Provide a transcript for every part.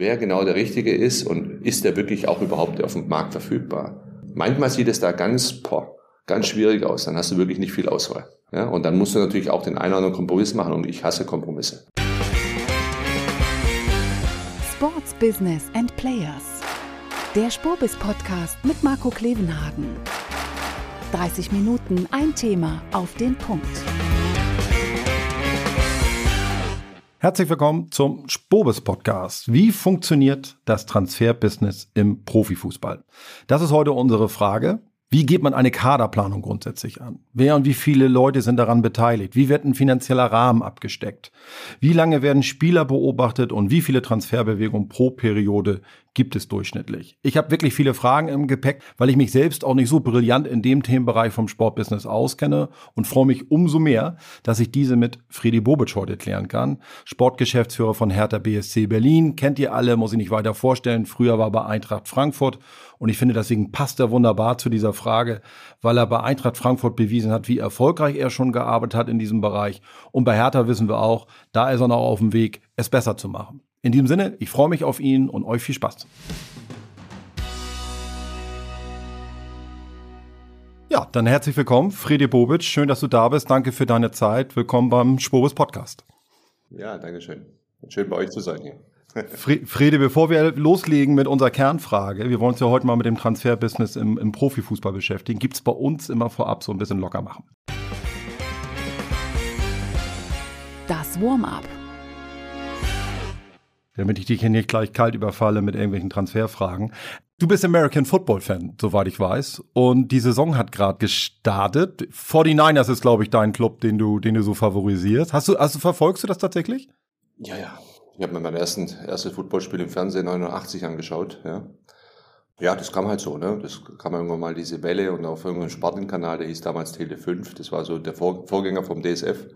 wer genau der Richtige ist und ist der wirklich auch überhaupt auf dem Markt verfügbar. Manchmal sieht es da ganz, boah, ganz schwierig aus. Dann hast du wirklich nicht viel Auswahl. Ja, und dann musst du natürlich auch den einen oder anderen Kompromiss machen und ich hasse Kompromisse. Sports Business and Players. Der Spurbis Podcast mit Marco Klevenhagen. 30 Minuten ein Thema auf den Punkt. Herzlich willkommen zum Spobes Podcast. Wie funktioniert das Transferbusiness im Profifußball? Das ist heute unsere Frage. Wie geht man eine Kaderplanung grundsätzlich an? Wer und wie viele Leute sind daran beteiligt? Wie wird ein finanzieller Rahmen abgesteckt? Wie lange werden Spieler beobachtet und wie viele Transferbewegungen pro Periode gibt es durchschnittlich? Ich habe wirklich viele Fragen im Gepäck, weil ich mich selbst auch nicht so brillant in dem Themenbereich vom Sportbusiness auskenne und freue mich umso mehr, dass ich diese mit Friedi Bobic heute klären kann. Sportgeschäftsführer von Hertha BSC Berlin, kennt ihr alle, muss ich nicht weiter vorstellen. Früher war bei Eintracht Frankfurt und ich finde, deswegen passt er wunderbar zu dieser Frage, weil er bei Eintracht Frankfurt bewiesen hat, wie erfolgreich er schon gearbeitet hat in diesem Bereich. Und bei Hertha wissen wir auch, da ist er noch auf dem Weg, es besser zu machen. In diesem Sinne, ich freue mich auf ihn und euch viel Spaß. Ja, dann herzlich willkommen, Fredi Bobic. Schön, dass du da bist. Danke für deine Zeit. Willkommen beim Spobis Podcast. Ja, danke schön. Schön bei euch zu sein hier. Friede, bevor wir loslegen mit unserer Kernfrage, wir wollen uns ja heute mal mit dem Transferbusiness im, im Profifußball beschäftigen, gibt es bei uns immer vorab so ein bisschen locker machen. Das Warm-up. Damit ich dich hier nicht gleich kalt überfalle mit irgendwelchen Transferfragen. Du bist American Football Fan, soweit ich weiß. Und die Saison hat gerade gestartet. 49ers ist, glaube ich, dein Club, den du, den du so favorisierst. Hast du, also verfolgst du das tatsächlich? Ja, ja, ich habe mir mein ersten, erstes Footballspiel im Fernsehen 89 angeschaut, ja. Ja, das kam halt so, ne? Das kam irgendwann mal diese Welle und auf irgendeinem Spartenkanal, der hieß damals Tele 5, das war so der Vor Vorgänger vom DSF.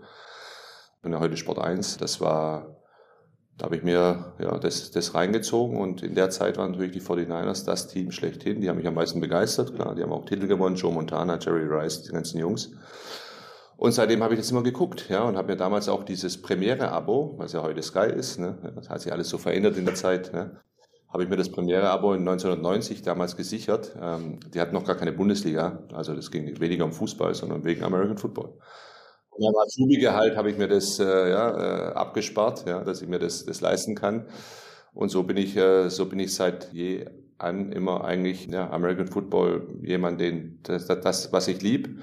Und ja heute Sport 1. Das war, da habe ich mir ja das, das reingezogen und in der Zeit waren natürlich die 49ers das Team schlechthin. Die haben mich am meisten begeistert, klar. Die haben auch Titel gewonnen, Joe Montana, Jerry Rice, die ganzen Jungs. Und seitdem habe ich das immer geguckt, ja, und habe mir damals auch dieses Premiere-Abo, was ja heute Sky ist, ne, das hat sich alles so verändert in der Zeit, ne, habe ich mir das Premiere-Abo in 1990 damals gesichert. Ähm, die hatten noch gar keine Bundesliga, also das ging weniger um Fußball, sondern wegen American Football. Und am Azubi-Gehalt habe ich mir das äh, ja, äh, abgespart, ja, dass ich mir das, das leisten kann. Und so bin ich, äh, so bin ich seit je an immer eigentlich ja, American Football jemand, den das, das was ich lieb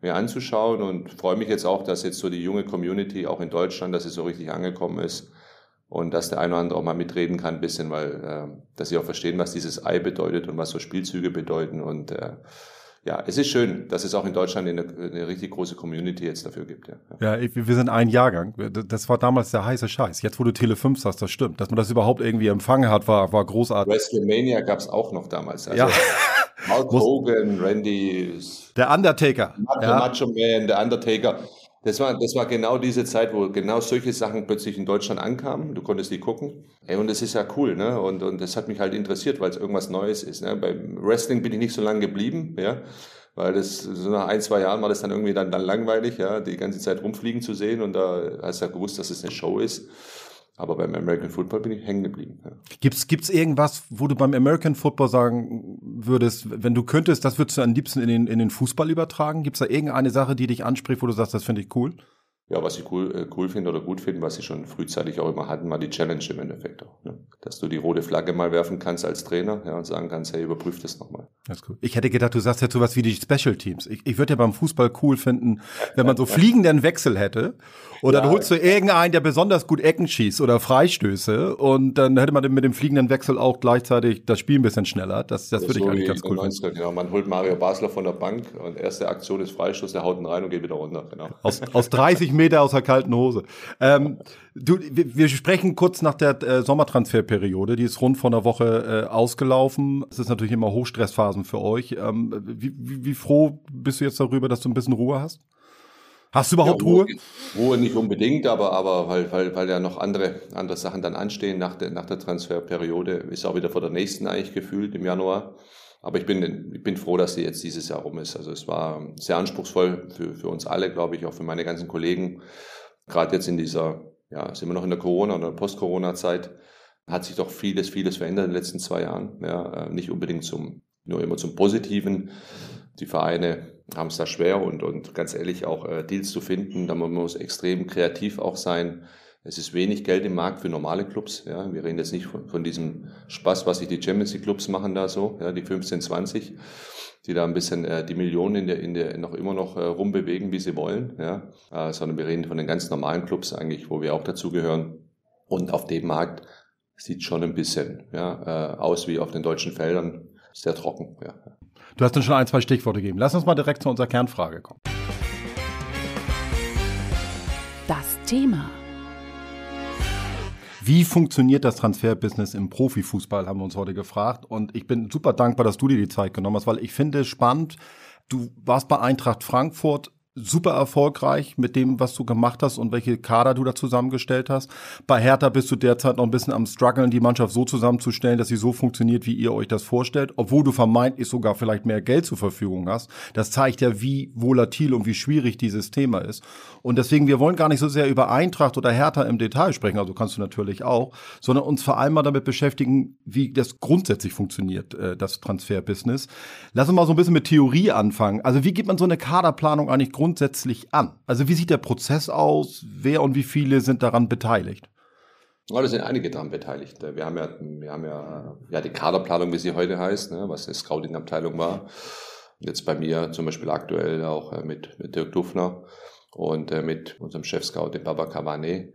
mir anzuschauen und freue mich jetzt auch, dass jetzt so die junge Community auch in Deutschland, dass sie so richtig angekommen ist und dass der eine oder andere auch mal mitreden kann ein bisschen, weil äh, dass sie auch verstehen, was dieses Ei bedeutet und was so Spielzüge bedeuten und äh, ja, es ist schön, dass es auch in Deutschland eine, eine richtig große Community jetzt dafür gibt. Ja. ja, wir sind ein Jahrgang. Das war damals der heiße Scheiß. Jetzt, wo du Tele 5 hast, das stimmt. Dass man das überhaupt irgendwie empfangen hat, war, war großartig. WrestleMania gab es auch noch damals. Also ja. Hulk Hogan, Randy. Der Undertaker. Macho, ja. Macho Man, der Undertaker. Das war, das war genau diese Zeit, wo genau solche Sachen plötzlich in Deutschland ankamen. Du konntest die gucken. Ey, und das ist ja cool, ne? Und, und das hat mich halt interessiert, weil es irgendwas Neues ist. Ne? Beim Wrestling bin ich nicht so lange geblieben, ja. Weil das, so nach ein, zwei Jahren war das dann irgendwie dann, dann langweilig, ja, die ganze Zeit rumfliegen zu sehen. Und da hast du ja gewusst, dass es eine Show ist. Aber beim American Football bin ich hängen geblieben. Ja. Gibt's gibt's irgendwas, wo du beim American Football sagen würdest, wenn du könntest, das würdest du am liebsten in den, in den Fußball übertragen? Gibt's da irgendeine Sache, die dich anspricht, wo du sagst, das finde ich cool? Ja, was ich cool, äh, cool finde oder gut finde, was sie schon frühzeitig auch immer hatten, war die Challenge im Endeffekt auch. Ne? Dass du die rote Flagge mal werfen kannst als Trainer ja, und sagen kannst, hey, überprüf das nochmal. Das ist cool. Ich hätte gedacht, du sagst jetzt sowas wie die Special Teams. Ich, ich würde ja beim Fußball cool finden, wenn man so fliegenden Wechsel hätte. Oder ja, dann holst du irgendeinen, der besonders gut Ecken schießt oder Freistöße und dann hätte man mit dem fliegenden Wechsel auch gleichzeitig das Spiel ein bisschen schneller. Das, das, das würde ich eigentlich ganz cool 90, finden. Genau. Man holt Mario Basler von der Bank und erste Aktion ist Freistoß, der haut ihn rein und geht wieder runter. Genau. Aus, aus 30 Meter aus der kalten Hose. Ähm, du, wir, wir, sprechen kurz nach der äh, Sommertransferperiode. Die ist rund vor einer Woche äh, ausgelaufen. Es ist natürlich immer Hochstressphasen für euch. Ähm, wie, wie, wie froh bist du jetzt darüber, dass du ein bisschen Ruhe hast? Hast du überhaupt ja, Ruhe? Ruhe? nicht unbedingt, aber, aber weil, weil, weil ja noch andere, andere Sachen dann anstehen nach der, nach der Transferperiode, ist auch wieder vor der nächsten eigentlich gefühlt im Januar. Aber ich bin, ich bin froh, dass sie jetzt dieses Jahr rum ist. Also es war sehr anspruchsvoll für, für uns alle, glaube ich, auch für meine ganzen Kollegen gerade jetzt in dieser, ja, sind wir noch in der Corona- oder Post-Corona-Zeit, hat sich doch vieles, vieles verändert in den letzten zwei Jahren. Ja, äh, nicht unbedingt zum, nur immer zum Positiven. Die Vereine haben es da schwer und, und ganz ehrlich auch äh, Deals zu finden. Da man muss extrem kreativ auch sein. Es ist wenig Geld im Markt für normale Clubs. Ja. Wir reden jetzt nicht von, von diesem Spaß, was sich die Champions League Clubs machen da so, ja, die 15, 20, die da ein bisschen äh, die Millionen in der, in der noch immer noch äh, rumbewegen, wie sie wollen. Ja. Äh, sondern wir reden von den ganz normalen Clubs eigentlich, wo wir auch dazugehören. Und auf dem Markt sieht schon ein bisschen ja, äh, aus wie auf den deutschen Feldern. Sehr trocken. Ja. Du hast uns schon ein, zwei Stichworte gegeben. Lass uns mal direkt zu unserer Kernfrage kommen. Das Thema. Wie funktioniert das Transferbusiness im Profifußball, haben wir uns heute gefragt. Und ich bin super dankbar, dass du dir die Zeit genommen hast, weil ich finde es spannend. Du warst bei Eintracht Frankfurt super erfolgreich mit dem, was du gemacht hast und welche Kader du da zusammengestellt hast. Bei Hertha bist du derzeit noch ein bisschen am struggeln, die Mannschaft so zusammenzustellen, dass sie so funktioniert, wie ihr euch das vorstellt, obwohl du vermeintlich sogar vielleicht mehr Geld zur Verfügung hast. Das zeigt ja, wie volatil und wie schwierig dieses Thema ist. Und deswegen, wir wollen gar nicht so sehr über Eintracht oder Hertha im Detail sprechen, also kannst du natürlich auch, sondern uns vor allem mal damit beschäftigen, wie das grundsätzlich funktioniert, äh, das Transferbusiness. Lass uns mal so ein bisschen mit Theorie anfangen. Also wie geht man so eine Kaderplanung eigentlich grundsätzlich an? Also wie sieht der Prozess aus? Wer und wie viele sind daran beteiligt? Ja, da sind einige daran beteiligt. Wir haben ja, wir haben ja, ja die Kaderplanung, wie sie heute heißt, ne, was eine Scouting-Abteilung war. Jetzt bei mir zum Beispiel aktuell auch äh, mit, mit Dirk Dufner und äh, mit unserem Chef-Scout, dem Baba Cavane.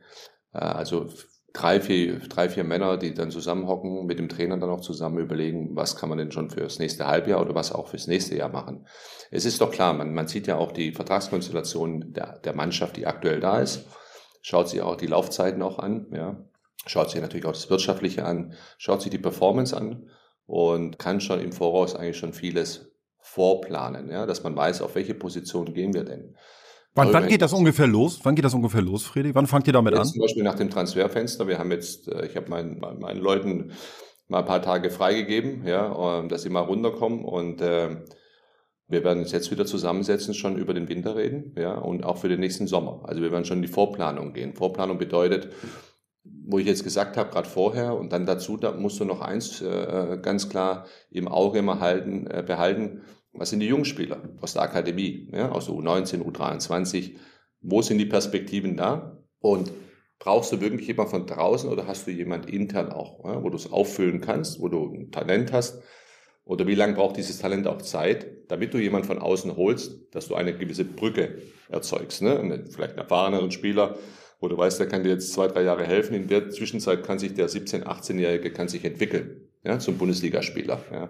Äh, also drei vier, drei, vier Männer, die dann zusammenhocken, mit dem Trainer dann auch zusammen überlegen, was kann man denn schon fürs nächste Halbjahr oder was auch fürs nächste Jahr machen. Es ist doch klar, man, man sieht ja auch die Vertragskonstellation der, der Mannschaft, die aktuell da ist, schaut sich auch die Laufzeiten auch an, ja, schaut sich natürlich auch das Wirtschaftliche an, schaut sich die Performance an und kann schon im Voraus eigentlich schon vieles vorplanen, ja, dass man weiß, auf welche Position gehen wir denn. Wann, wann geht das ungefähr los? Wann geht das ungefähr los, Friedrich? Wann fangt ihr damit jetzt an? Zum Beispiel nach dem Transferfenster. Wir haben jetzt, äh, ich habe meinen, meinen Leuten mal ein paar Tage freigegeben, ja, dass sie mal runterkommen und äh, wir werden uns jetzt wieder zusammensetzen, schon über den Winter reden, ja, und auch für den nächsten Sommer. Also wir werden schon in die Vorplanung gehen. Vorplanung bedeutet, wo ich jetzt gesagt habe, gerade vorher und dann dazu, da musst du noch eins äh, ganz klar im Auge immer halten, äh, behalten was sind die Jungspieler aus der Akademie, ja, aus der U19, U23? Wo sind die Perspektiven da? Und brauchst du wirklich jemand von draußen oder hast du jemand intern auch, ja, wo du es auffüllen kannst, wo du ein Talent hast? Oder wie lange braucht dieses Talent auch Zeit, damit du jemand von außen holst, dass du eine gewisse Brücke erzeugst? Ne? Vielleicht einen erfahreneren Spieler, wo du weißt, der kann dir jetzt zwei, drei Jahre helfen. In der Zwischenzeit kann sich der 17-, 18-Jährige kann sich entwickeln ja, zum Bundesligaspieler. Ja.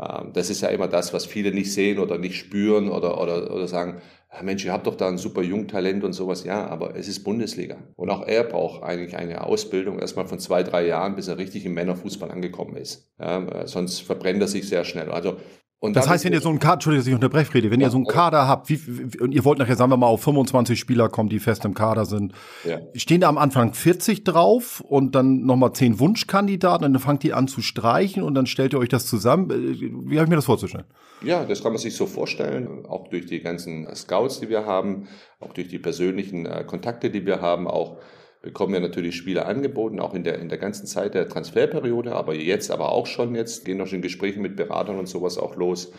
Ähm, das ist ja immer das, was viele nicht sehen oder nicht spüren oder, oder, oder sagen, Mensch, ihr habt doch da ein super Jungtalent und sowas. Ja, aber es ist Bundesliga. Und auch er braucht eigentlich eine Ausbildung erstmal von zwei, drei Jahren, bis er richtig im Männerfußball angekommen ist. Ja, sonst verbrennt er sich sehr schnell. Also und das heißt, wenn ihr so einen Kader, Entschuldigung, dass ich unterbreche, Friede, wenn ja, ihr so einen Kader habt, wie, wie, und ihr wollt nachher, sagen wir mal, auf 25 Spieler kommen, die fest im Kader sind, ja. stehen da am Anfang 40 drauf und dann nochmal 10 Wunschkandidaten und dann fangt ihr an zu streichen und dann stellt ihr euch das zusammen. Äh, wie habe ich mir das vorzustellen? Ja, das kann man sich so vorstellen, auch durch die ganzen Scouts, die wir haben, auch durch die persönlichen äh, Kontakte, die wir haben, auch bekommen wir natürlich Spieler angeboten, auch in der, in der ganzen Zeit der Transferperiode, aber jetzt aber auch schon jetzt, gehen noch schon Gespräche mit Beratern und sowas auch los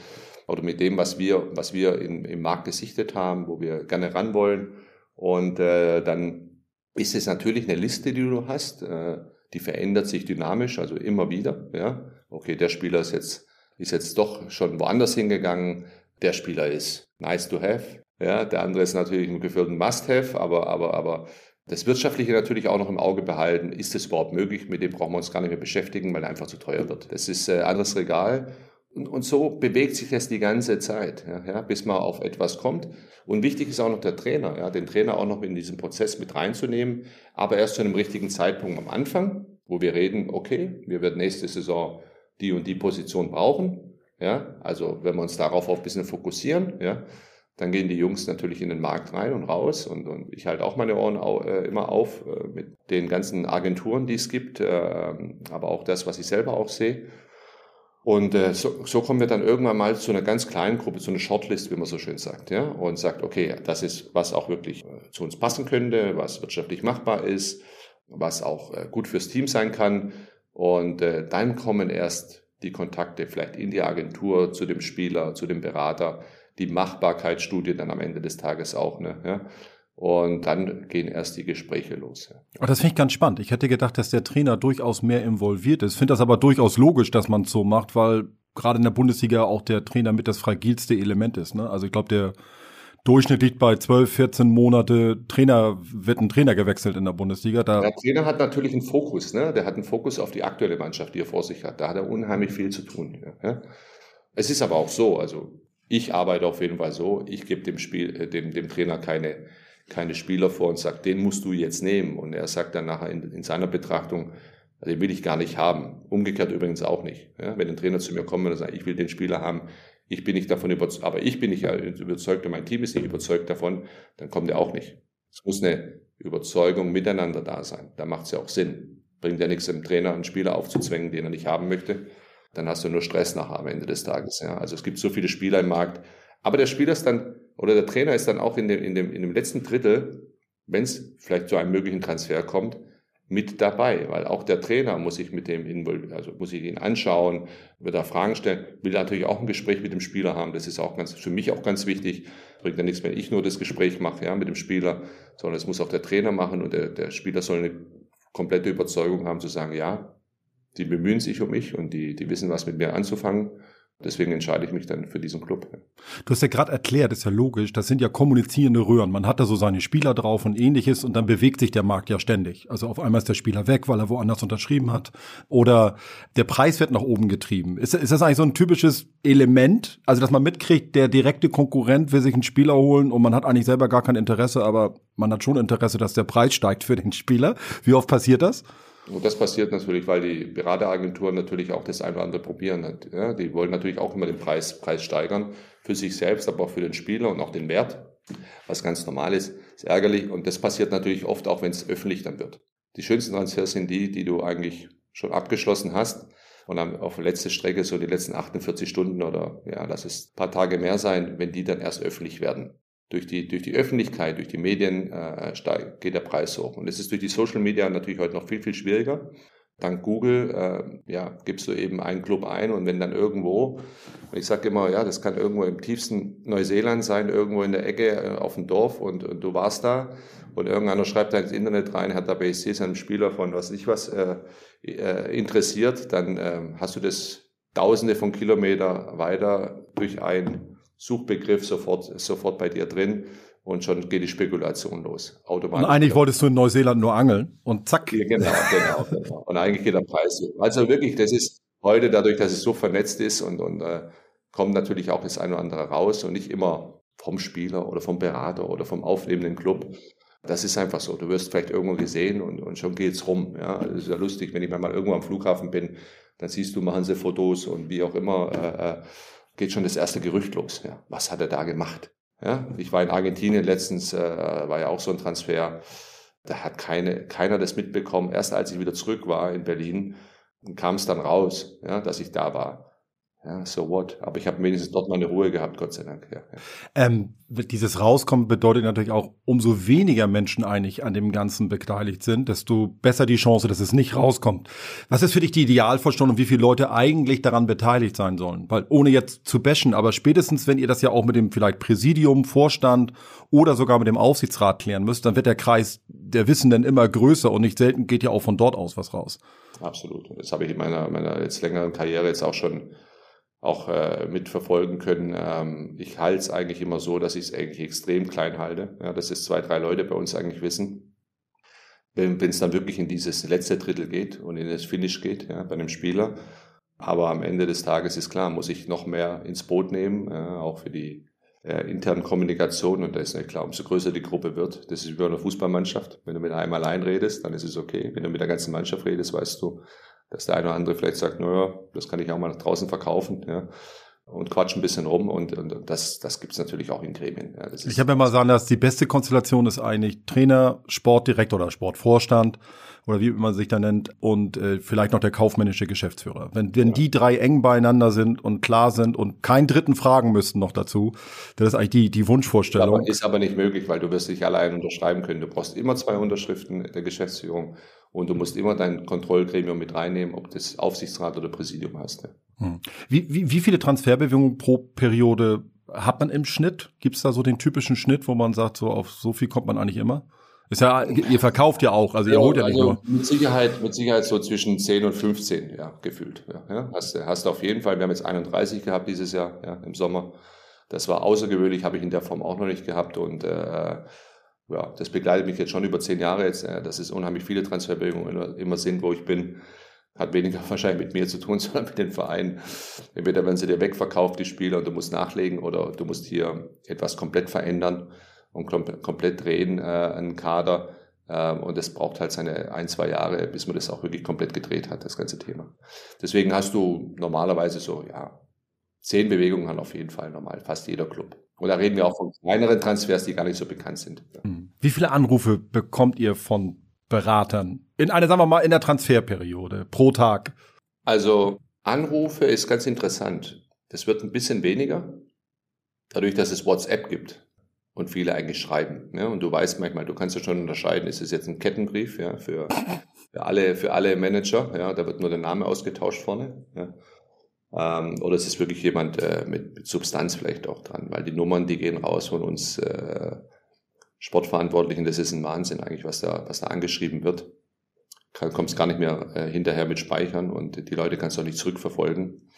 oder mit dem, was wir, was wir in, im Markt gesichtet haben, wo wir gerne ran wollen. Und äh, dann ist es natürlich eine Liste, die du hast, äh, die verändert sich dynamisch, also immer wieder. Ja, okay, der Spieler ist jetzt ist jetzt doch schon woanders hingegangen. Der Spieler ist nice to have. Ja, der andere ist natürlich ein geführten Must-have, aber aber aber das Wirtschaftliche natürlich auch noch im Auge behalten. Ist es überhaupt möglich? Mit dem brauchen wir uns gar nicht mehr beschäftigen, weil er einfach zu teuer wird. Das ist ein äh, anderes Regal. Und, und so bewegt sich das die ganze Zeit, ja, ja, bis man auf etwas kommt. Und wichtig ist auch noch der Trainer, ja, den Trainer auch noch in diesen Prozess mit reinzunehmen, aber erst zu einem richtigen Zeitpunkt am Anfang, wo wir reden, okay, wir werden nächste Saison die und die Position brauchen. Ja, also wenn wir uns darauf auch ein bisschen fokussieren, ja, dann gehen die Jungs natürlich in den Markt rein und raus und, und ich halte auch meine Ohren au, äh, immer auf äh, mit den ganzen Agenturen, die es gibt, äh, aber auch das, was ich selber auch sehe. Und äh, so, so kommen wir dann irgendwann mal zu einer ganz kleinen Gruppe, zu einer Shortlist, wie man so schön sagt, ja, und sagt, okay, das ist, was auch wirklich äh, zu uns passen könnte, was wirtschaftlich machbar ist, was auch äh, gut fürs Team sein kann. Und dann kommen erst die Kontakte vielleicht in die Agentur zu dem Spieler, zu dem Berater, die Machbarkeitsstudie dann am Ende des Tages auch. Ne? Ja? Und dann gehen erst die Gespräche los. Ja. Aber das finde ich ganz spannend. Ich hätte gedacht, dass der Trainer durchaus mehr involviert ist. Finde das aber durchaus logisch, dass man es so macht, weil gerade in der Bundesliga auch der Trainer mit das fragilste Element ist. Ne? Also ich glaube, der Durchschnitt liegt bei 12, 14 Monate. Trainer wird ein Trainer gewechselt in der Bundesliga. Da der Trainer hat natürlich einen Fokus. Ne? Der hat einen Fokus auf die aktuelle Mannschaft, die er vor sich hat. Da hat er unheimlich viel zu tun. Ja? Es ist aber auch so. Also ich arbeite auf jeden Fall so. Ich gebe dem Spiel, äh, dem, dem Trainer keine keine Spieler vor und sagt, den musst du jetzt nehmen. Und er sagt dann nachher in, in seiner Betrachtung, den will ich gar nicht haben. Umgekehrt übrigens auch nicht. Ja, wenn ein Trainer zu mir kommt und sagt, ich will den Spieler haben, ich bin nicht davon überzeugt, aber ich bin nicht überzeugt und mein Team ist nicht überzeugt davon, dann kommt er auch nicht. Es muss eine Überzeugung miteinander da sein. Da macht es ja auch Sinn. Bringt ja nichts, dem Trainer einen Spieler aufzuzwängen, den er nicht haben möchte. Dann hast du nur Stress nachher am Ende des Tages. Ja. Also es gibt so viele Spieler im Markt. Aber der Spieler ist dann oder der Trainer ist dann auch in dem, in dem, in dem letzten Drittel, wenn es vielleicht zu einem möglichen Transfer kommt, mit dabei, weil auch der Trainer muss sich mit dem involvieren, also muss sich ihn anschauen, wird da Fragen stellen, will natürlich auch ein Gespräch mit dem Spieler haben. Das ist auch ganz, für mich auch ganz wichtig. Bringt ja nichts, wenn ich nur das Gespräch mache, ja, mit dem Spieler, sondern es muss auch der Trainer machen und der, der Spieler soll eine komplette Überzeugung haben zu sagen, ja, die bemühen sich um mich und die, die wissen, was mit mir anzufangen. Deswegen entscheide ich mich dann für diesen Club. Du hast ja gerade erklärt, ist ja logisch, das sind ja kommunizierende Röhren. Man hat da so seine Spieler drauf und ähnliches und dann bewegt sich der Markt ja ständig. Also auf einmal ist der Spieler weg, weil er woanders unterschrieben hat. Oder der Preis wird nach oben getrieben. Ist, ist das eigentlich so ein typisches Element? Also, dass man mitkriegt, der direkte Konkurrent will sich einen Spieler holen und man hat eigentlich selber gar kein Interesse, aber man hat schon Interesse, dass der Preis steigt für den Spieler. Wie oft passiert das? Und das passiert natürlich, weil die Berateragenturen natürlich auch das eine oder andere probieren. Ja, die wollen natürlich auch immer den Preis, Preis steigern für sich selbst, aber auch für den Spieler und auch den Wert, was ganz normal ist, ist ärgerlich. Und das passiert natürlich oft auch, wenn es öffentlich dann wird. Die schönsten Transfers sind die, die du eigentlich schon abgeschlossen hast und dann auf letzte Strecke so die letzten 48 Stunden oder ja, lass es ein paar Tage mehr sein, wenn die dann erst öffentlich werden durch die, durch die Öffentlichkeit, durch die Medien äh, steigt, geht der Preis hoch. Und es ist durch die Social Media natürlich heute noch viel, viel schwieriger. Dank Google äh, ja, gibst du eben einen Club ein und wenn dann irgendwo, ich sage immer, ja, das kann irgendwo im tiefsten Neuseeland sein, irgendwo in der Ecke äh, auf dem Dorf und, und, du warst da und irgendeiner schreibt da ins Internet rein, hat der BSC seinem Spieler von was nicht was äh, äh, interessiert, dann äh, hast du das tausende von Kilometer weiter durch ein Suchbegriff sofort, sofort bei dir drin und schon geht die Spekulation los. Automatisch. Und eigentlich wolltest du in Neuseeland nur angeln und zack. Ja, genau, genau, genau. Und eigentlich geht der Preis. Also wirklich, das ist heute dadurch, dass es so vernetzt ist und, und äh, kommt natürlich auch das eine oder andere raus und nicht immer vom Spieler oder vom Berater oder vom aufnehmenden Club. Das ist einfach so. Du wirst vielleicht irgendwo gesehen und, und schon geht's rum. Ja, das ist ja lustig, wenn ich mal irgendwo am Flughafen bin, dann siehst du, machen sie Fotos und wie auch immer. Äh, äh geht schon das erste Gerücht los. Ja, was hat er da gemacht? Ja, ich war in Argentinien letztens, äh, war ja auch so ein Transfer. Da hat keine, keiner das mitbekommen. Erst als ich wieder zurück war in Berlin, kam es dann raus, ja, dass ich da war. Ja, so what? Aber ich habe wenigstens dort meine Ruhe gehabt, Gott sei Dank. Ja, ja. Ähm, dieses Rauskommen bedeutet natürlich auch, umso weniger Menschen eigentlich an dem Ganzen beteiligt sind, desto besser die Chance, dass es nicht rauskommt. Was ist für dich die Idealvorstellung und wie viele Leute eigentlich daran beteiligt sein sollen? Weil ohne jetzt zu bashen, aber spätestens, wenn ihr das ja auch mit dem vielleicht Präsidium, Vorstand oder sogar mit dem Aufsichtsrat klären müsst, dann wird der Kreis der Wissenden immer größer und nicht selten geht ja auch von dort aus was raus. Absolut. Das habe ich in meiner, meiner jetzt längeren Karriere jetzt auch schon auch äh, mitverfolgen können. Ähm, ich halte es eigentlich immer so, dass ich es eigentlich extrem klein halte. Ja, dass es zwei, drei Leute bei uns eigentlich wissen. Wenn es dann wirklich in dieses letzte Drittel geht und in das Finish geht, ja, bei einem Spieler. Aber am Ende des Tages ist klar, muss ich noch mehr ins Boot nehmen, äh, auch für die äh, internen Kommunikation. Und da ist ja klar, umso größer die Gruppe wird, das ist wie bei einer Fußballmannschaft. Wenn du mit einem allein redest, dann ist es okay. Wenn du mit der ganzen Mannschaft redest, weißt du, dass der eine oder andere vielleicht sagt, naja, das kann ich auch mal nach draußen verkaufen. Ja. und quatschen ein bisschen rum und, und das, das gibt's natürlich auch in Gremien. Ja, ich habe ja mal sagen, dass die beste Konstellation ist eigentlich Trainer, Sportdirektor oder Sportvorstand oder wie man sich da nennt und äh, vielleicht noch der kaufmännische Geschäftsführer. Wenn, wenn ja. die drei eng beieinander sind und klar sind und keinen dritten fragen müssten noch dazu, das ist eigentlich die, die Wunschvorstellung. Aber ist aber nicht möglich, weil du wirst dich allein unterschreiben können. Du brauchst immer zwei Unterschriften der Geschäftsführung und du musst immer dein Kontrollgremium mit reinnehmen, ob das Aufsichtsrat oder Präsidium hast. Ja. Hm. Wie, wie, wie viele Transferbewegungen pro Periode hat man im Schnitt? Gibt es da so den typischen Schnitt, wo man sagt, so auf so viel kommt man eigentlich immer? Ist ja, ihr verkauft ja auch, also ihr holt ja also nicht nur. Mit Sicherheit, mit Sicherheit so zwischen 10 und 15, ja, gefühlt. Ja. Hast, hast auf jeden Fall, wir haben jetzt 31 gehabt dieses Jahr, ja, im Sommer. Das war außergewöhnlich, habe ich in der Form auch noch nicht gehabt und äh, ja, das begleitet mich jetzt schon über zehn Jahre jetzt, äh, dass es unheimlich viele Transferbewegungen immer, immer sind, wo ich bin. Hat weniger wahrscheinlich mit mir zu tun, sondern mit den Vereinen. Entweder werden sie dir wegverkauft, die Spieler, und du musst nachlegen, oder du musst hier etwas komplett verändern und komplett drehen, äh, einen Kader. Ähm, und es braucht halt seine ein, zwei Jahre, bis man das auch wirklich komplett gedreht hat, das ganze Thema. Deswegen hast du normalerweise so, ja, zehn Bewegungen hat auf jeden Fall normal, fast jeder Club. Und da reden wir auch von kleineren Transfers, die gar nicht so bekannt sind. Hm. Wie viele Anrufe bekommt ihr von Beratern in einer, sagen wir mal, in der Transferperiode pro Tag? Also Anrufe ist ganz interessant. Das wird ein bisschen weniger, dadurch, dass es WhatsApp gibt und viele eigentlich schreiben. Ja, und du weißt manchmal, du kannst ja schon unterscheiden, ist es jetzt ein Kettenbrief ja, für, für, alle, für alle Manager, ja, da wird nur der Name ausgetauscht vorne. Ja. Ähm, oder ist es wirklich jemand äh, mit, mit Substanz vielleicht auch dran, weil die Nummern, die gehen raus von uns äh, Sportverantwortlichen, das ist ein Wahnsinn eigentlich, was da, was da angeschrieben wird. Kommst gar nicht mehr äh, hinterher mit Speichern und die Leute kannst du auch nicht zurückverfolgen.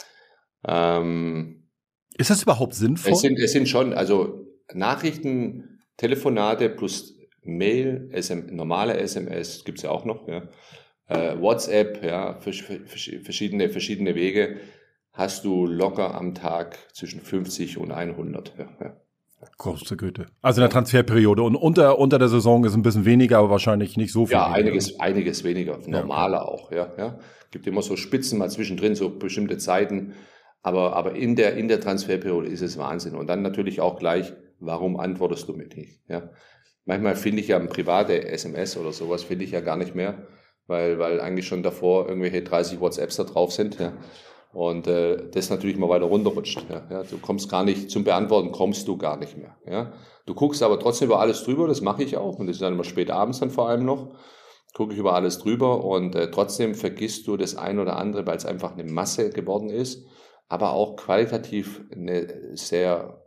Ähm, ist das überhaupt sinnvoll? Es sind, es sind schon, also Nachrichten, Telefonate plus Mail, SM, normale SMS gibt's ja auch noch, ja. Äh, WhatsApp, ja, verschiedene, verschiedene Wege hast du locker am Tag zwischen 50 und 100. Ja, ja. Große Güte. Also in der Transferperiode. Und unter, unter der Saison ist ein bisschen weniger, aber wahrscheinlich nicht so viel. Ja, einiges, einiges weniger. Normaler ja. auch, ja, ja. Gibt immer so Spitzen mal zwischendrin, so bestimmte Zeiten. Aber, aber in der, in der Transferperiode ist es Wahnsinn. Und dann natürlich auch gleich warum antwortest du mir nicht? Ja. Manchmal finde ich ja private SMS oder sowas, finde ich ja gar nicht mehr, weil, weil eigentlich schon davor irgendwelche 30 WhatsApps da drauf sind. Ja. Und äh, das natürlich mal weiter runterrutscht. Ja, ja. Du kommst gar nicht, zum Beantworten kommst du gar nicht mehr. Ja. Du guckst aber trotzdem über alles drüber, das mache ich auch. Und das ist dann immer spät abends dann vor allem noch. Gucke ich über alles drüber und äh, trotzdem vergisst du das ein oder andere, weil es einfach eine Masse geworden ist, aber auch qualitativ eine sehr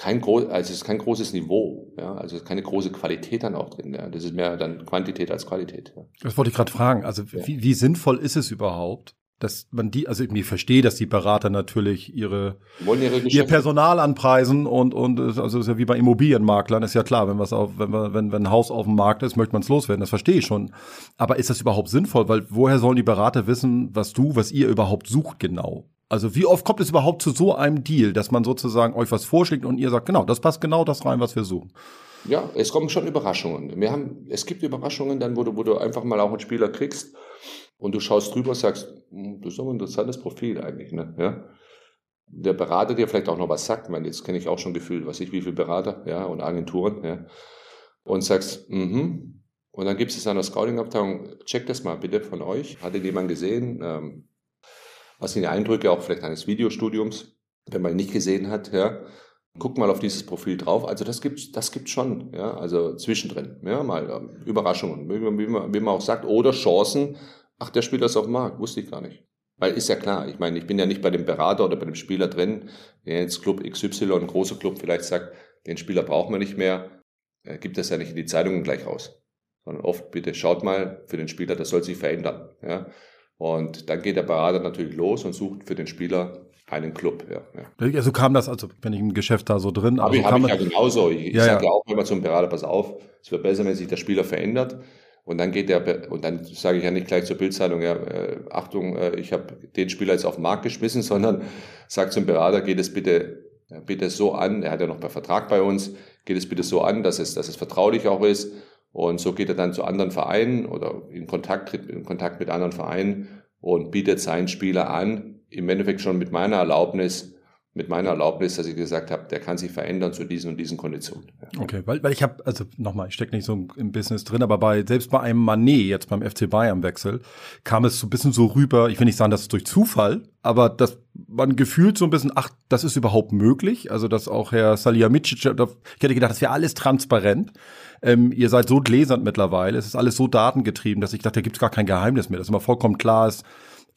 kein groß, also es ist kein großes Niveau, ja, also keine große Qualität dann auch drin. Ja. Das ist mehr dann Quantität als Qualität. Ja. Das wollte ich gerade fragen. Also ja. wie, wie sinnvoll ist es überhaupt, dass man die, also ich verstehe, dass die Berater natürlich ihre, ihre ihr Personal anpreisen und und also ist ja wie bei Immobilienmaklern ist ja klar, wenn was auf, wenn wenn wenn ein Haus auf dem Markt ist, möchte man es loswerden. Das verstehe ich schon. Aber ist das überhaupt sinnvoll? Weil woher sollen die Berater wissen, was du, was ihr überhaupt sucht genau? Also wie oft kommt es überhaupt zu so einem Deal, dass man sozusagen euch was vorschlägt und ihr sagt, genau, das passt genau das rein, was wir suchen? Ja, es kommen schon Überraschungen. Wir haben, es gibt Überraschungen dann, wo du, wo du einfach mal auch einen Spieler kriegst und du schaust drüber und sagst, hm, das ist doch ein interessantes Profil eigentlich, ne? Ja. Der Berater dir vielleicht auch noch was sagt, ich jetzt kenne ich auch schon gefühlt, was ich, wie viele Berater, ja, und Agenturen, ja. Und sagst, mhm. Und dann gibt es an der Scouting-Abteilung, check das mal bitte von euch. Hatte jemand gesehen? Ähm, was sind die Eindrücke auch vielleicht eines Videostudiums, wenn man ihn nicht gesehen hat, ja. Guck mal auf dieses Profil drauf. Also das gibt's, das gibt's schon, ja. Also zwischendrin, ja, mal ähm, Überraschungen, wie man, wie man, auch sagt, oder Chancen. Ach, der spielt das auf dem Markt, wusste ich gar nicht. Weil ist ja klar, ich meine, ich bin ja nicht bei dem Berater oder bei dem Spieler drin, der jetzt Club XY, ein großer Club vielleicht sagt, den Spieler brauchen wir nicht mehr, äh, gibt das ja nicht in die Zeitungen gleich raus. Sondern oft bitte schaut mal für den Spieler, das soll sich verändern. Ja. Und dann geht der Berater natürlich los und sucht für den Spieler einen Club. Ja, ja. Also kam das, also wenn ich im Geschäft da so drin. Aber also habe ich ja genauso. Ich, ja, sage ja. auch immer zum Berater, pass auf, es wird besser, wenn sich der Spieler verändert. Und dann geht der, und dann sage ich ja nicht gleich zur Bildzeitung, ja, äh, Achtung, äh, ich habe den Spieler jetzt auf den Markt geschmissen, sondern sag zum Berater, geht es bitte, bitte so an, er hat ja noch bei Vertrag bei uns, geht es bitte so an, dass es, dass es vertraulich auch ist und so geht er dann zu anderen Vereinen oder in Kontakt, tritt in Kontakt mit anderen Vereinen und bietet seinen Spieler an, im Endeffekt schon mit meiner Erlaubnis, mit meiner Erlaubnis, dass ich gesagt habe, der kann sich verändern zu diesen und diesen Konditionen. Okay, weil, weil ich habe, also nochmal, ich stecke nicht so im Business drin, aber bei selbst bei einem Manet jetzt beim FC Bayern Wechsel kam es so ein bisschen so rüber, ich will nicht sagen, dass es durch Zufall, aber dass man gefühlt so ein bisschen, ach, das ist überhaupt möglich, also dass auch Herr Salihamidzic, ich hätte gedacht, das wäre alles transparent. Ähm, ihr seid so gläsernd mittlerweile, es ist alles so datengetrieben, dass ich dachte, da gibt es gar kein Geheimnis mehr, dass immer vollkommen klar ist,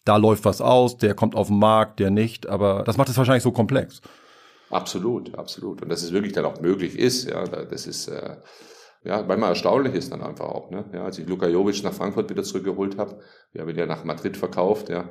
da läuft was aus, der kommt auf den Markt, der nicht, aber das macht es wahrscheinlich so komplex. Absolut, absolut. Und dass es wirklich dann auch möglich ist, ja, das ist, äh, ja, weil man erstaunlich ist dann einfach auch, ne? Ja, als ich Luka Jovic nach Frankfurt wieder zurückgeholt habe, wir haben ihn ja nach Madrid verkauft, ja,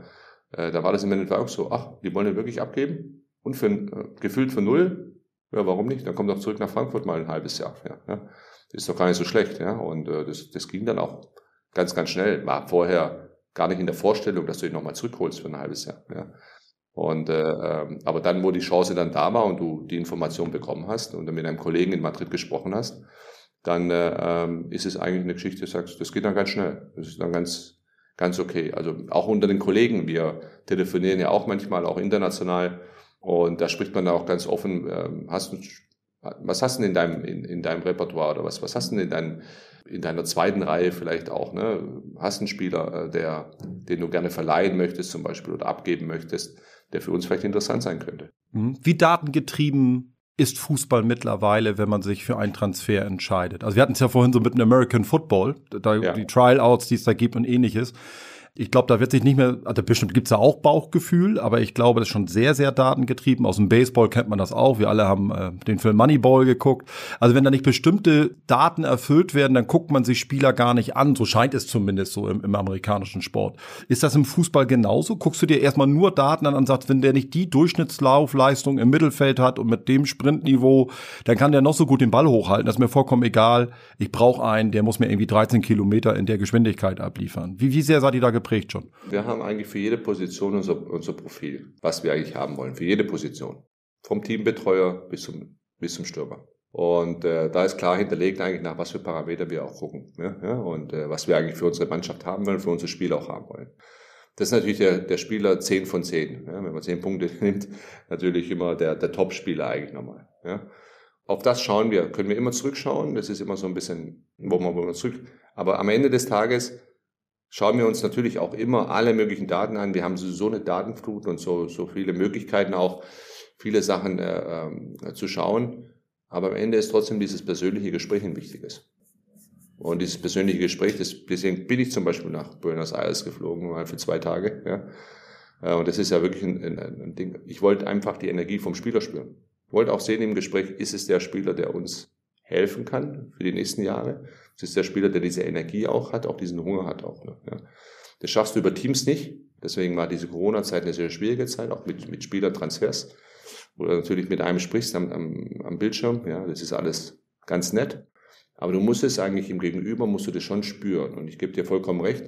äh, da war das im Endeffekt auch so, ach, die wollen ihn wirklich abgeben und für äh, gefühlt für null, ja, warum nicht? Dann kommt doch zurück nach Frankfurt mal ein halbes Jahr, ja, ja. Ist doch gar nicht so schlecht, ja, und äh, das, das ging dann auch ganz, ganz schnell. War vorher gar nicht in der Vorstellung, dass du ihn nochmal zurückholst für ein halbes Jahr. Ja. Und äh, ähm, aber dann, wo die Chance dann da war und du die Information bekommen hast und dann mit einem Kollegen in Madrid gesprochen hast, dann äh, ähm, ist es eigentlich eine Geschichte, du sagst, das geht dann ganz schnell. Das ist dann ganz, ganz okay. Also auch unter den Kollegen, wir telefonieren ja auch manchmal, auch international. Und da spricht man auch ganz offen, äh, hast du, was hast du denn in deinem, in, in deinem Repertoire oder was, was hast du denn in deinem in deiner zweiten Reihe vielleicht auch, ne, hast einen Spieler, äh, der, den du gerne verleihen möchtest zum Beispiel oder abgeben möchtest, der für uns vielleicht interessant sein könnte. Mhm. Wie datengetrieben ist Fußball mittlerweile, wenn man sich für einen Transfer entscheidet? Also wir hatten es ja vorhin so mit dem American Football, da ja. die Trial-Outs, die es da gibt und ähnliches. Ich glaube, da wird sich nicht mehr, also bestimmt gibt's da auch Bauchgefühl, aber ich glaube, das ist schon sehr, sehr datengetrieben. Aus dem Baseball kennt man das auch. Wir alle haben äh, den Film Moneyball geguckt. Also wenn da nicht bestimmte Daten erfüllt werden, dann guckt man sich Spieler gar nicht an. So scheint es zumindest so im, im amerikanischen Sport. Ist das im Fußball genauso? Guckst du dir erstmal nur Daten an und sagst, wenn der nicht die Durchschnittslaufleistung im Mittelfeld hat und mit dem Sprintniveau, dann kann der noch so gut den Ball hochhalten. Das ist mir vollkommen egal. Ich brauche einen, der muss mir irgendwie 13 Kilometer in der Geschwindigkeit abliefern. Wie, wie sehr seid ihr da geprägt schon? Wir haben eigentlich für jede Position unser, unser Profil, was wir eigentlich haben wollen, für jede Position. Vom Teambetreuer bis zum, bis zum Stürmer. Und äh, da ist klar hinterlegt eigentlich, nach was für Parameter wir auch gucken. Ja, ja, und äh, was wir eigentlich für unsere Mannschaft haben wollen, für unsere Spieler auch haben wollen. Das ist natürlich der, der Spieler 10 von 10. Ja, wenn man 10 Punkte nimmt, natürlich immer der, der Top-Spieler eigentlich nochmal. Ja. Auf das schauen wir, können wir immer zurückschauen. Das ist immer so ein bisschen, wo man, wo man zurück. Aber am Ende des Tages schauen wir uns natürlich auch immer alle möglichen Daten an. Wir haben so eine Datenflut und so, so viele Möglichkeiten auch, viele Sachen äh, äh, zu schauen. Aber am Ende ist trotzdem dieses persönliche Gespräch ein wichtiges. Und dieses persönliche Gespräch, das, deswegen bin ich zum Beispiel nach Buenos Aires geflogen, mal für zwei Tage. Ja. Äh, und das ist ja wirklich ein, ein, ein Ding. Ich wollte einfach die Energie vom Spieler spüren. Ich wollte auch sehen im Gespräch, ist es der Spieler, der uns helfen kann für die nächsten Jahre. Es ist der Spieler, der diese Energie auch hat, auch diesen Hunger hat auch. Ne? Ja. Das schaffst du über Teams nicht. Deswegen war diese Corona-Zeit eine sehr schwierige Zeit, auch mit, mit Spielertransfers, wo du natürlich mit einem sprichst am, am, am Bildschirm. Ja, das ist alles ganz nett. Aber du musst es eigentlich im Gegenüber, musst du das schon spüren. Und ich gebe dir vollkommen recht.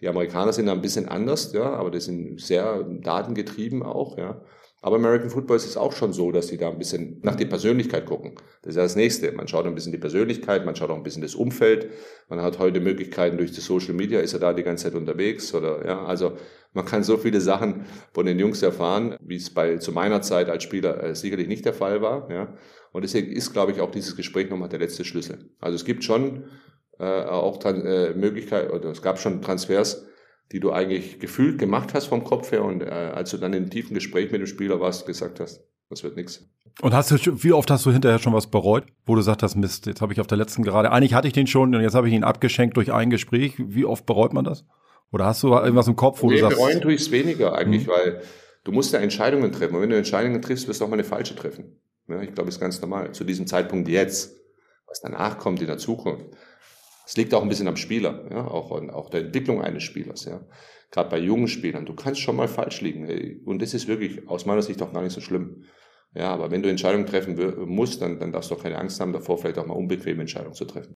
Die Amerikaner sind da ein bisschen anders, ja, aber die sind sehr datengetrieben auch, ja. Aber American Football ist es auch schon so, dass sie da ein bisschen nach der Persönlichkeit gucken. Das ist ja das Nächste. Man schaut ein bisschen die Persönlichkeit, man schaut auch ein bisschen das Umfeld. Man hat heute Möglichkeiten durch die Social Media, ist er da die ganze Zeit unterwegs oder, ja, also man kann so viele Sachen von den Jungs erfahren, wie es bei, zu meiner Zeit als Spieler äh, sicherlich nicht der Fall war, ja. Und deswegen ist, glaube ich, auch dieses Gespräch nochmal der letzte Schlüssel. Also es gibt schon, äh, auch äh, Möglichkeiten, oder es gab schon Transfers, die du eigentlich gefühlt gemacht hast vom Kopf her und äh, als du dann in einem tiefen Gespräch mit dem Spieler warst, gesagt hast, das wird nichts. Und hast du, wie oft hast du hinterher schon was bereut, wo du gesagt hast, Mist, jetzt habe ich auf der letzten gerade, eigentlich hatte ich den schon und jetzt habe ich ihn abgeschenkt durch ein Gespräch. Wie oft bereut man das? Oder hast du irgendwas im Kopf, wo nee, du sagst? bereuen tue ich es weniger eigentlich, mhm. weil du musst ja Entscheidungen treffen. Und wenn du Entscheidungen triffst, wirst du auch mal eine falsche treffen. Ja, ich glaube, das ist ganz normal. Zu diesem Zeitpunkt jetzt, was danach kommt in der Zukunft, es liegt auch ein bisschen am Spieler, ja, auch, auch der Entwicklung eines Spielers, ja. Gerade bei jungen Spielern, du kannst schon mal falsch liegen. Ey. Und das ist wirklich aus meiner Sicht auch gar nicht so schlimm. Ja, aber wenn du Entscheidungen treffen musst, dann, dann darfst du auch keine Angst haben davor, vielleicht auch mal unbequeme Entscheidungen zu treffen.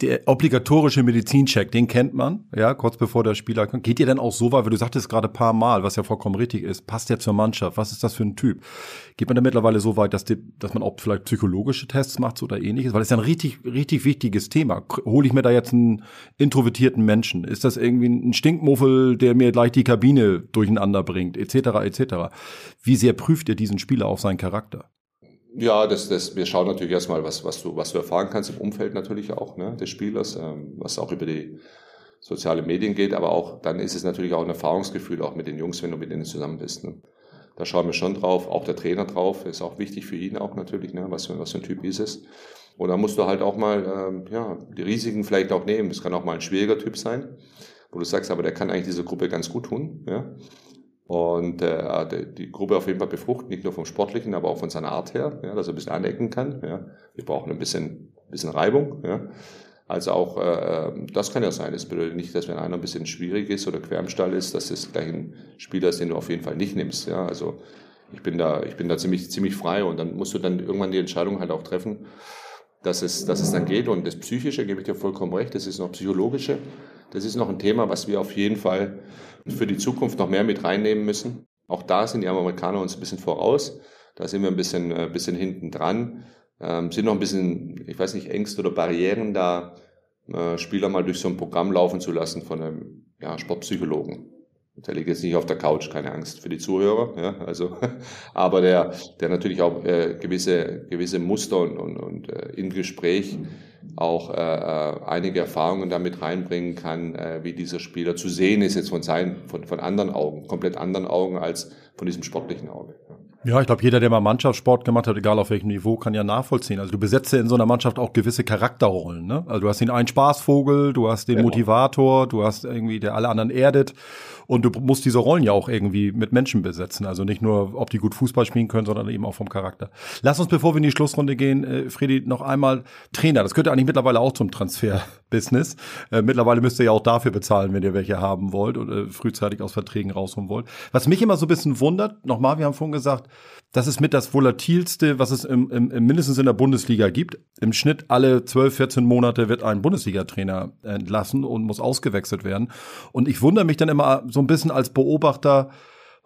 Der obligatorische Medizincheck, den kennt man, ja, kurz bevor der Spieler kommt. Geht ihr denn auch so weit, weil du sagtest gerade paar Mal, was ja vollkommen richtig ist, passt der zur Mannschaft? Was ist das für ein Typ? Geht man da mittlerweile so weit, dass, die, dass man auch vielleicht psychologische Tests macht oder ähnliches? Weil das ist ja ein richtig, richtig wichtiges Thema. Hole ich mir da jetzt einen introvertierten Menschen? Ist das irgendwie ein Stinkmuffel, der mir gleich die Kabine durcheinander bringt, etc., etc.? Wie sehr prüft ihr diesen Spieler auf seinen Charakter? Ja, das, das, wir schauen natürlich erstmal, was, was, du, was du erfahren kannst im Umfeld natürlich auch ne, des Spielers, ähm, was auch über die soziale Medien geht, aber auch dann ist es natürlich auch ein Erfahrungsgefühl auch mit den Jungs, wenn du mit denen zusammen bist. Ne. Da schauen wir schon drauf, auch der Trainer drauf, ist auch wichtig für ihn auch natürlich, ne, was, was für ein Typ ist es. Und da musst du halt auch mal ähm, ja, die Risiken vielleicht auch nehmen. Es kann auch mal ein schwieriger Typ sein, wo du sagst, aber der kann eigentlich diese Gruppe ganz gut tun. Ja? Und äh, die Gruppe auf jeden Fall befruchten, nicht nur vom Sportlichen, aber auch von seiner Art her, ja, dass er ein bisschen anecken kann. Ja. Wir brauchen ein bisschen, bisschen Reibung. Ja. Also auch äh, das kann ja sein. Das bedeutet nicht, dass wenn einer ein bisschen schwierig ist oder quer im Stall ist, dass es gleich ein Spieler ist, den du auf jeden Fall nicht nimmst. Ja. Also ich bin da, ich bin da ziemlich, ziemlich frei und dann musst du dann irgendwann die Entscheidung halt auch treffen, dass es, dass es dann geht. Und das Psychische, gebe ich dir vollkommen recht, das ist noch Psychologische. Das ist noch ein Thema, was wir auf jeden Fall für die Zukunft noch mehr mit reinnehmen müssen. Auch da sind die Amerikaner uns ein bisschen voraus. Da sind wir ein bisschen, ein äh, bisschen hinten dran. Ähm, sind noch ein bisschen, ich weiß nicht, Ängste oder Barrieren da, äh, Spieler mal durch so ein Programm laufen zu lassen von einem ja, Sportpsychologen. Der liegt jetzt nicht auf der Couch, keine Angst für die Zuhörer. Ja, also, aber der, der natürlich auch äh, gewisse, gewisse Muster und, und, und äh, im Gespräch auch äh, äh, einige Erfahrungen damit reinbringen kann, äh, wie dieser Spieler zu sehen ist jetzt von seinen, von, von anderen Augen, komplett anderen Augen als von diesem sportlichen Auge. Ja, ich glaube, jeder, der mal Mannschaftssport gemacht hat, egal auf welchem Niveau, kann ja nachvollziehen. Also du besetzt ja in so einer Mannschaft auch gewisse Charakterrollen. Ne? Also du hast den einen Spaßvogel, du hast den genau. Motivator, du hast irgendwie, der alle anderen erdet. Und du musst diese Rollen ja auch irgendwie mit Menschen besetzen. Also nicht nur, ob die gut Fußball spielen können, sondern eben auch vom Charakter. Lass uns, bevor wir in die Schlussrunde gehen, äh, Fredi, noch einmal Trainer. Das gehört eigentlich mittlerweile auch zum Transfer-Business. Äh, mittlerweile müsst ihr ja auch dafür bezahlen, wenn ihr welche haben wollt oder frühzeitig aus Verträgen rausholen wollt. Was mich immer so ein bisschen wundert, nochmal, wir haben vorhin gesagt, das ist mit das volatilste, was es im, im, im mindestens in der Bundesliga gibt. Im Schnitt alle 12, 14 Monate wird ein Bundesliga-Trainer entlassen und muss ausgewechselt werden. Und ich wundere mich dann immer so ein bisschen als Beobachter,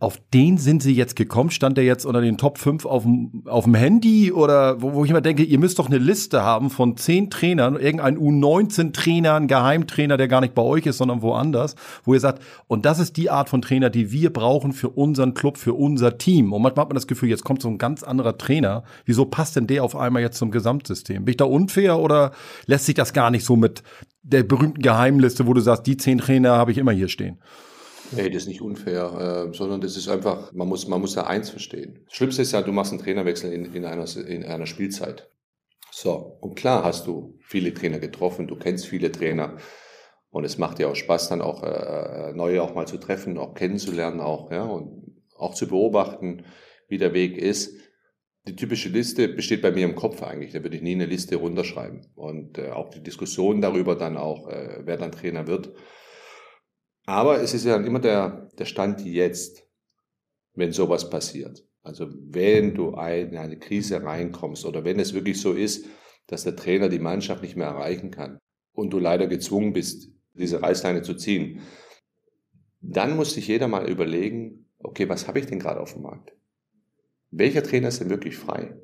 auf den sind sie jetzt gekommen? Stand der jetzt unter den Top 5 auf dem, Handy? Oder wo, wo ich immer denke, ihr müsst doch eine Liste haben von zehn Trainern, irgendein U19-Trainer, ein Geheimtrainer, der gar nicht bei euch ist, sondern woanders, wo ihr sagt, und das ist die Art von Trainer, die wir brauchen für unseren Club, für unser Team. Und manchmal hat man das Gefühl, jetzt kommt so ein ganz anderer Trainer. Wieso passt denn der auf einmal jetzt zum Gesamtsystem? Bin ich da unfair oder lässt sich das gar nicht so mit der berühmten Geheimliste, wo du sagst, die zehn Trainer habe ich immer hier stehen? Nee, das ist nicht unfair, äh, sondern das ist einfach, man muss, man muss ja eins verstehen. Das Schlimmste ist ja, du machst einen Trainerwechsel in, in, einer, in einer Spielzeit. So, und klar hast du viele Trainer getroffen, du kennst viele Trainer. Und es macht dir auch Spaß, dann auch äh, äh, neue auch mal zu treffen, auch kennenzulernen, auch, ja, und auch zu beobachten, wie der Weg ist. Die typische Liste besteht bei mir im Kopf eigentlich. Da würde ich nie eine Liste runterschreiben. Und äh, auch die Diskussion darüber dann auch, äh, wer dann Trainer wird, aber es ist ja immer der, der Stand jetzt, wenn sowas passiert. Also wenn du in eine Krise reinkommst oder wenn es wirklich so ist, dass der Trainer die Mannschaft nicht mehr erreichen kann und du leider gezwungen bist, diese Reißleine zu ziehen, dann muss sich jeder mal überlegen, okay, was habe ich denn gerade auf dem Markt? Welcher Trainer ist denn wirklich frei?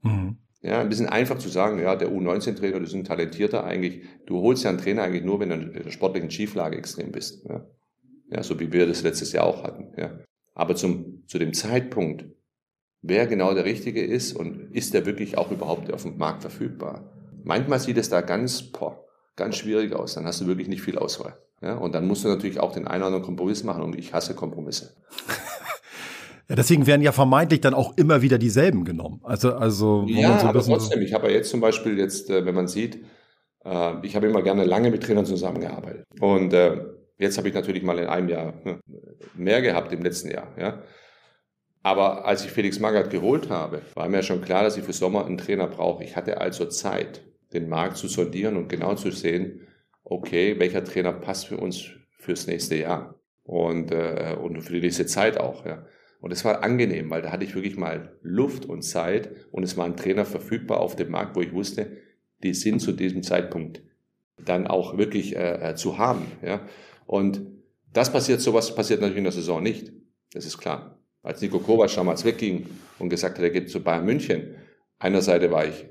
Mhm. Ja, ein bisschen einfach zu sagen, ja, der U19-Trainer, du bist ein talentierter eigentlich. Du holst ja einen Trainer eigentlich nur, wenn du in der sportlichen Schieflage extrem bist. Ja, ja so wie wir das letztes Jahr auch hatten. Ja. Aber zum, zu dem Zeitpunkt, wer genau der Richtige ist und ist der wirklich auch überhaupt auf dem Markt verfügbar? Manchmal sieht es da ganz, boah, ganz schwierig aus. Dann hast du wirklich nicht viel Auswahl. Ja, und dann musst du natürlich auch den einen oder anderen Kompromiss machen und ich hasse Kompromisse. Ja, deswegen werden ja vermeintlich dann auch immer wieder dieselben genommen. Also, also ja, so aber trotzdem. Ich habe ja jetzt zum Beispiel jetzt, äh, wenn man sieht, äh, ich habe immer gerne lange mit Trainern zusammengearbeitet. Und äh, jetzt habe ich natürlich mal in einem Jahr hm, mehr gehabt im letzten Jahr. Ja. Aber als ich Felix Magath geholt habe, war mir schon klar, dass ich für Sommer einen Trainer brauche. Ich hatte also Zeit, den Markt zu sondieren und genau zu sehen, okay, welcher Trainer passt für uns fürs nächste Jahr und, äh, und für die nächste Zeit auch. Ja. Und es war angenehm, weil da hatte ich wirklich mal Luft und Zeit und es war ein Trainer verfügbar auf dem Markt, wo ich wusste, die sind zu diesem Zeitpunkt dann auch wirklich äh, äh, zu haben. Ja? Und das passiert, sowas passiert natürlich in der Saison nicht. Das ist klar. Als Nico Kovac damals wegging und gesagt hat, er geht zu Bayern München, einerseits war ich,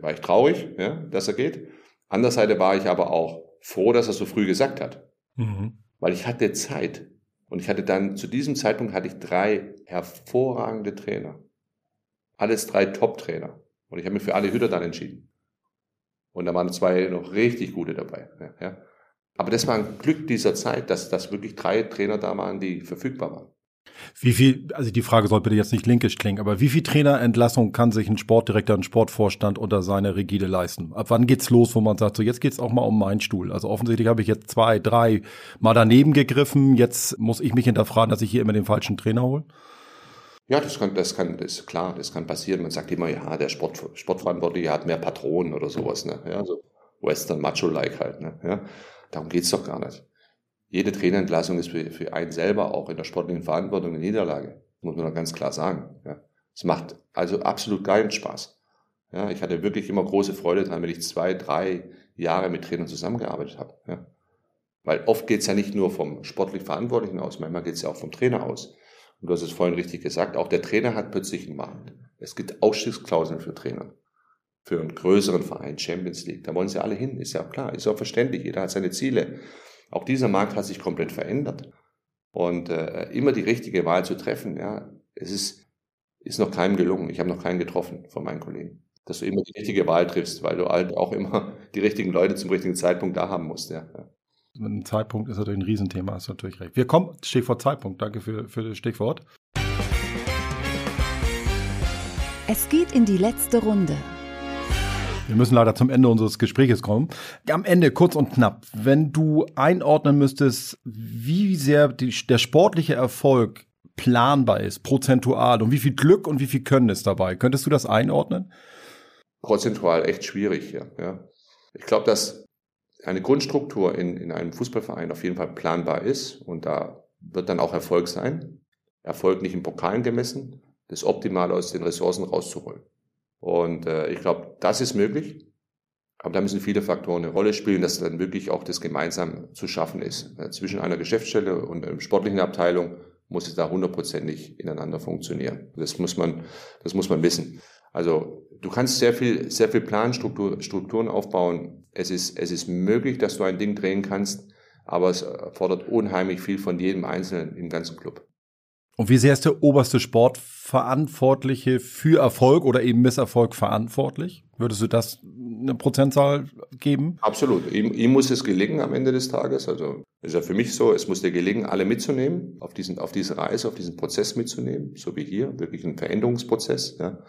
war ich traurig, ja, dass er geht. Andererseits war ich aber auch froh, dass er so früh gesagt hat. Mhm. Weil ich hatte Zeit. Und ich hatte dann, zu diesem Zeitpunkt hatte ich drei hervorragende Trainer. Alles drei Top-Trainer. Und ich habe mich für alle Hütter dann entschieden. Und da waren zwei noch richtig gute dabei. Ja, ja. Aber das war ein Glück dieser Zeit, dass, dass wirklich drei Trainer da waren, die verfügbar waren. Wie viel, also die Frage soll bitte jetzt nicht linkisch klingen, aber wie viel Trainerentlassung kann sich ein Sportdirektor, ein Sportvorstand unter seiner Rigide leisten? Ab wann geht's los, wo man sagt, so jetzt geht's auch mal um meinen Stuhl? Also offensichtlich habe ich jetzt zwei, drei mal daneben gegriffen, jetzt muss ich mich hinterfragen, dass ich hier immer den falschen Trainer hole? Ja, das kann, das kann, das ist klar, das kann passieren. Man sagt immer, ja, der Sport, Sportverantwortliche hat mehr Patronen oder sowas, ne? Ja, so Western Macho-like halt, ne? Ja, darum geht's doch gar nicht. Jede Trainerentlassung ist für, für einen selber auch in der sportlichen Verantwortung eine Niederlage. Muss man ganz klar sagen. Ja. Es macht also absolut keinen Spaß. Ja, ich hatte wirklich immer große Freude dran, wenn ich zwei, drei Jahre mit Trainern zusammengearbeitet habe. Ja. Weil oft geht's ja nicht nur vom sportlich Verantwortlichen aus, manchmal geht's ja auch vom Trainer aus. Und du hast es vorhin richtig gesagt, auch der Trainer hat plötzlich einen Markt. Es gibt Ausstiegsklauseln für Trainer. Für einen größeren Verein, Champions League. Da wollen sie alle hin, ist ja klar, ist auch verständlich. Jeder hat seine Ziele. Auch dieser Markt hat sich komplett verändert. Und äh, immer die richtige Wahl zu treffen, ja, es ist, ist noch keinem gelungen. Ich habe noch keinen getroffen von meinen Kollegen. Dass du immer die richtige Wahl triffst, weil du halt auch immer die richtigen Leute zum richtigen Zeitpunkt da haben musst. Ja. Ein Zeitpunkt ist natürlich ein Riesenthema, hast du natürlich recht. Wir kommen, Stichwort Zeitpunkt, danke für, für das Stichwort. Es geht in die letzte Runde. Wir müssen leider zum Ende unseres Gespräches kommen. Am Ende, kurz und knapp, wenn du einordnen müsstest, wie sehr die, der sportliche Erfolg planbar ist, prozentual und wie viel Glück und wie viel Können ist dabei, könntest du das einordnen? Prozentual echt schwierig, ja. ja. Ich glaube, dass eine Grundstruktur in, in einem Fußballverein auf jeden Fall planbar ist und da wird dann auch Erfolg sein. Erfolg nicht in Pokalen gemessen, das Optimale aus den Ressourcen rauszuholen. Und äh, ich glaube, das ist möglich. Aber da müssen viele Faktoren eine Rolle spielen, dass dann wirklich auch das gemeinsam zu schaffen ist. Äh, zwischen einer Geschäftsstelle und einer sportlichen Abteilung muss es da hundertprozentig ineinander funktionieren. Das muss man, das muss man wissen. Also du kannst sehr viel, sehr viel Planstrukturen aufbauen. Es ist, es ist möglich, dass du ein Ding drehen kannst, aber es fordert unheimlich viel von jedem Einzelnen im ganzen Club. Und wie sehr ist der oberste Sportverantwortliche für Erfolg oder eben Misserfolg verantwortlich? Würdest du das eine Prozentzahl geben? Absolut. Ihm, ihm muss es gelingen am Ende des Tages. Also ist ja für mich so, es muss dir gelingen, alle mitzunehmen, auf diesen, auf diese Reise, auf diesen Prozess mitzunehmen, so wie hier, wirklich ein Veränderungsprozess. Ja.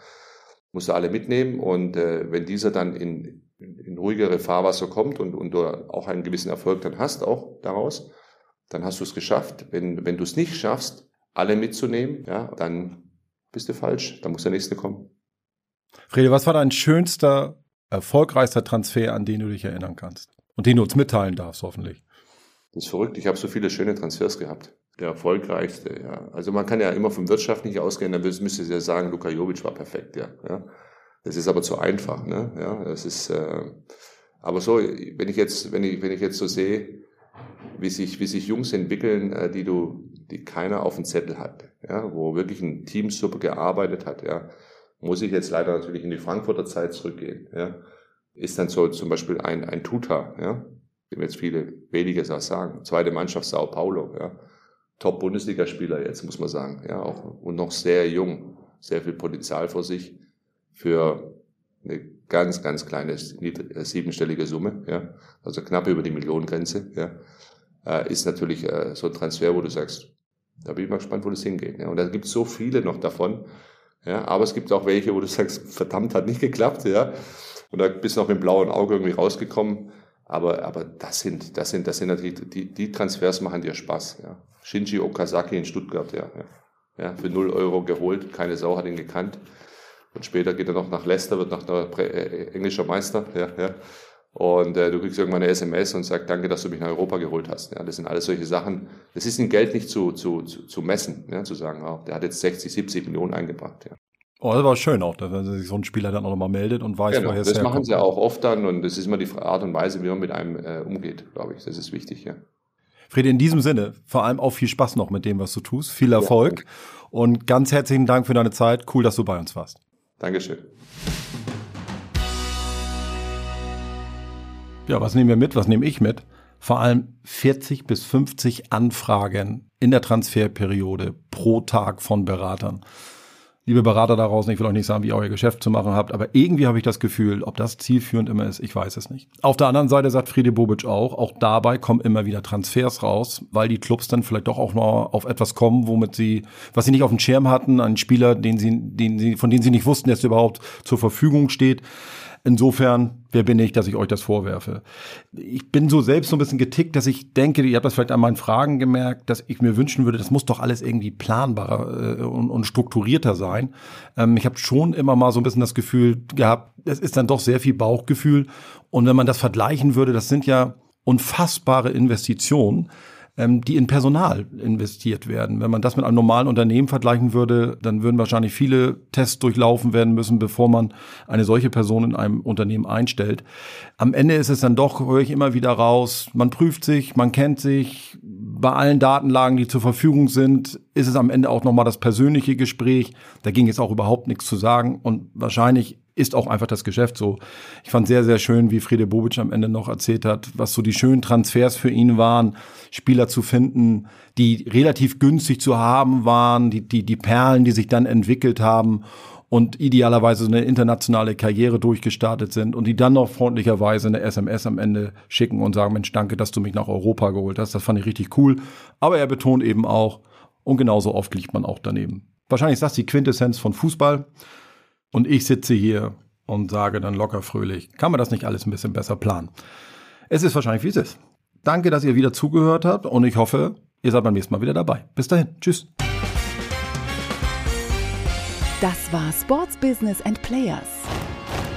Musst du alle mitnehmen und äh, wenn dieser dann in, in, ruhigere Fahrwasser kommt und, und du auch einen gewissen Erfolg dann hast, auch daraus, dann hast du es geschafft. Wenn, wenn du es nicht schaffst, alle mitzunehmen, ja, dann bist du falsch. Dann muss der nächste kommen. Frede, was war dein schönster, erfolgreichster Transfer, an den du dich erinnern kannst? Und den du uns mitteilen darfst, hoffentlich. Das ist verrückt. Ich habe so viele schöne Transfers gehabt. Der erfolgreichste, ja. Also man kann ja immer vom Wirtschaftlichen ausgehen, dann müsste ich ja sagen, Luka Jovic war perfekt, ja. ja. Das ist aber zu einfach, ne? Ja, das ist, äh, aber so, wenn ich jetzt, wenn ich, wenn ich jetzt so sehe, wie sich, wie sich Jungs entwickeln, äh, die du, die keiner auf dem Zettel hat, ja, wo wirklich ein Team super gearbeitet hat, ja, muss ich jetzt leider natürlich in die Frankfurter Zeit zurückgehen, ja, ist dann so zum Beispiel ein, ein Tuta, ja, dem jetzt viele wenige sagen, zweite Mannschaft Sao Paulo, ja, Top-Bundesligaspieler jetzt, muss man sagen, ja, auch, und noch sehr jung, sehr viel Potenzial vor sich für eine ganz, ganz kleine siebenstellige Summe, ja, also knapp über die Millionengrenze, ja, äh, ist natürlich äh, so ein Transfer, wo du sagst, da bin ich mal gespannt, wo das hingeht. Ja. Und da gibt es so viele noch davon, ja, aber es gibt auch welche, wo du sagst, verdammt, hat nicht geklappt, ja, und da bist du noch mit dem blauen Auge irgendwie rausgekommen, aber, aber das sind, das sind, das sind natürlich, die, die Transfers machen dir Spaß, ja. Shinji Okazaki in Stuttgart, ja, ja. Ja, für null Euro geholt, keine Sau hat ihn gekannt. Und später geht er noch nach Leicester, wird noch der äh, englischer Meister. Ja, ja. Und äh, du kriegst irgendwann eine SMS und sagst, danke, dass du mich nach Europa geholt hast. Ja, das sind alles solche Sachen. Das ist in Geld nicht zu, zu, zu, zu messen, ja, zu sagen, oh, der hat jetzt 60, 70 Millionen eingebracht. Ja. Oh, das war schön auch, wenn sich so ein Spieler dann auch nochmal meldet und weiß, genau, woher es Das herkommt. machen sie auch oft dann und das ist immer die Art und Weise, wie man mit einem äh, umgeht, glaube ich. Das ist wichtig, ja. Friede, in diesem Sinne, vor allem auch viel Spaß noch mit dem, was du tust. Viel Erfolg ja. und ganz herzlichen Dank für deine Zeit. Cool, dass du bei uns warst. Dankeschön. Ja, was nehmen wir mit? Was nehme ich mit? Vor allem 40 bis 50 Anfragen in der Transferperiode pro Tag von Beratern liebe Berater daraus, ich will euch nicht sagen, wie ihr euer Geschäft zu machen habt, aber irgendwie habe ich das Gefühl, ob das zielführend immer ist, ich weiß es nicht. Auf der anderen Seite sagt Friede Bobic auch, auch dabei kommen immer wieder Transfers raus, weil die Clubs dann vielleicht doch auch noch auf etwas kommen, womit sie, was sie nicht auf dem Schirm hatten, einen Spieler, den sie, den sie, von denen sie nicht wussten, dass er überhaupt zur Verfügung steht. Insofern, wer bin ich, dass ich euch das vorwerfe? Ich bin so selbst so ein bisschen getickt, dass ich denke, ihr habt das vielleicht an meinen Fragen gemerkt, dass ich mir wünschen würde, das muss doch alles irgendwie planbarer äh, und, und, strukturierter sein. Ähm, ich habe schon immer mal so ein bisschen das Gefühl gehabt, es ist dann doch sehr viel Bauchgefühl. Und wenn man das vergleichen würde, das sind ja unfassbare Investitionen ähm, die in Personal investiert werden. Wenn man das mit einem normalen Unternehmen vergleichen würde, dann würden wahrscheinlich viele Tests durchlaufen werden müssen, bevor man eine solche Person in einem Unternehmen einstellt. Am Ende ist es dann doch, höre ich immer wieder raus, man prüft sich, man kennt sich, bei allen Datenlagen, die zur Verfügung sind, ist es am Ende auch nochmal das persönliche Gespräch. Da ging jetzt auch überhaupt nichts zu sagen und wahrscheinlich ist auch einfach das Geschäft so. Ich fand sehr, sehr schön, wie Friede Bobic am Ende noch erzählt hat, was so die schönen Transfers für ihn waren, Spieler zu finden, die relativ günstig zu haben waren, die, die, die Perlen, die sich dann entwickelt haben und idealerweise so eine internationale Karriere durchgestartet sind und die dann noch freundlicherweise eine SMS am Ende schicken und sagen, Mensch, danke, dass du mich nach Europa geholt hast. Das fand ich richtig cool. Aber er betont eben auch, und genauso oft liegt man auch daneben. Wahrscheinlich ist das die Quintessenz von Fußball. Und ich sitze hier und sage dann locker fröhlich, kann man das nicht alles ein bisschen besser planen? Es ist wahrscheinlich, wie es ist. Danke, dass ihr wieder zugehört habt und ich hoffe, ihr seid beim nächsten Mal wieder dabei. Bis dahin. Tschüss. Das war Sports Business and Players.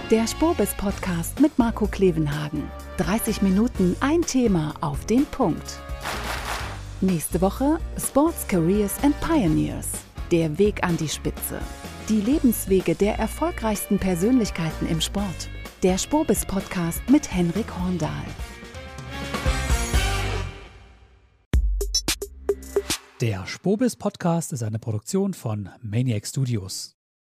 Der Spurbis Podcast mit Marco Klevenhagen. 30 Minuten ein Thema auf den Punkt. Nächste Woche Sports Careers and Pioneers. Der Weg an die Spitze. Die Lebenswege der erfolgreichsten Persönlichkeiten im Sport. Der Spobis Podcast mit Henrik Horndahl. Der Spobis Podcast ist eine Produktion von Maniac Studios.